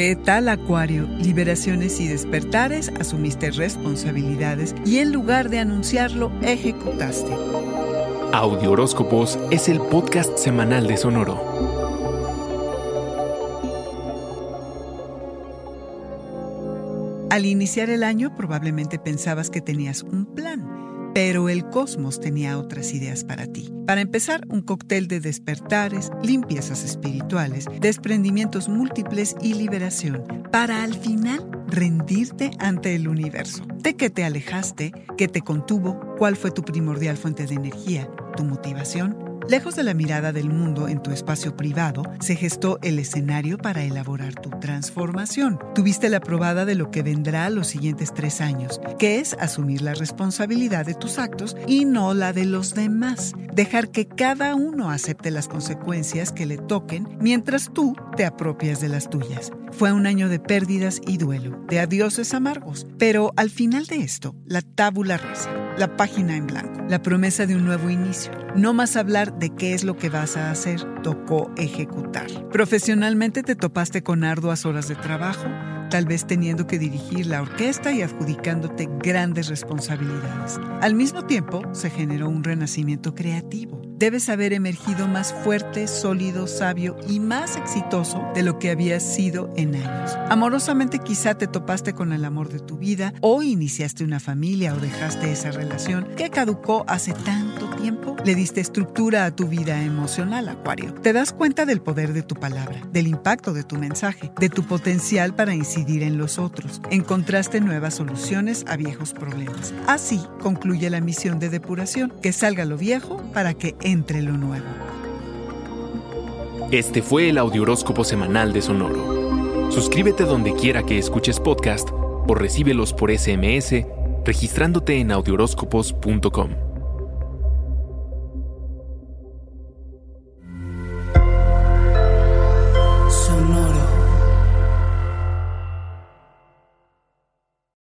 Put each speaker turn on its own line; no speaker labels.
¿Qué tal Acuario? Liberaciones y despertares, asumiste responsabilidades y en lugar de anunciarlo, ejecutaste.
Audio Horóscopos es el podcast semanal de Sonoro.
Al iniciar el año probablemente pensabas que tenías un plan pero el cosmos tenía otras ideas para ti. Para empezar, un cóctel de despertares, limpiezas espirituales, desprendimientos múltiples y liberación, para al final rendirte ante el universo. ¿De qué te alejaste? ¿Qué te contuvo? ¿Cuál fue tu primordial fuente de energía? ¿Tu motivación? Lejos de la mirada del mundo en tu espacio privado, se gestó el escenario para elaborar tu transformación. Tuviste la probada de lo que vendrá los siguientes tres años, que es asumir la responsabilidad de tus actos y no la de los demás. Dejar que cada uno acepte las consecuencias que le toquen mientras tú te apropias de las tuyas. Fue un año de pérdidas y duelo, de adioses amargos, pero al final de esto, la tábula rasa, la página en blanco, la promesa de un nuevo inicio. No más hablar de qué es lo que vas a hacer, tocó ejecutar. Profesionalmente te topaste con arduas horas de trabajo, tal vez teniendo que dirigir la orquesta y adjudicándote grandes responsabilidades. Al mismo tiempo, se generó un renacimiento creativo debes haber emergido más fuerte, sólido, sabio y más exitoso de lo que habías sido en años. Amorosamente quizá te topaste con el amor de tu vida o iniciaste una familia o dejaste esa relación que caducó hace tanto Le diste estructura a tu vida emocional, Acuario. Te das cuenta del poder de tu palabra, del impacto de tu mensaje, de tu potencial para incidir en los otros. Encontraste nuevas soluciones a viejos problemas. Así concluye la misión de depuración, que salga lo viejo para que entre lo nuevo.
Este fue el Audioróscopo Semanal de Sonoro. Suscríbete donde quiera que escuches podcast o recíbelos por SMS registrándote en audioróscopos.com.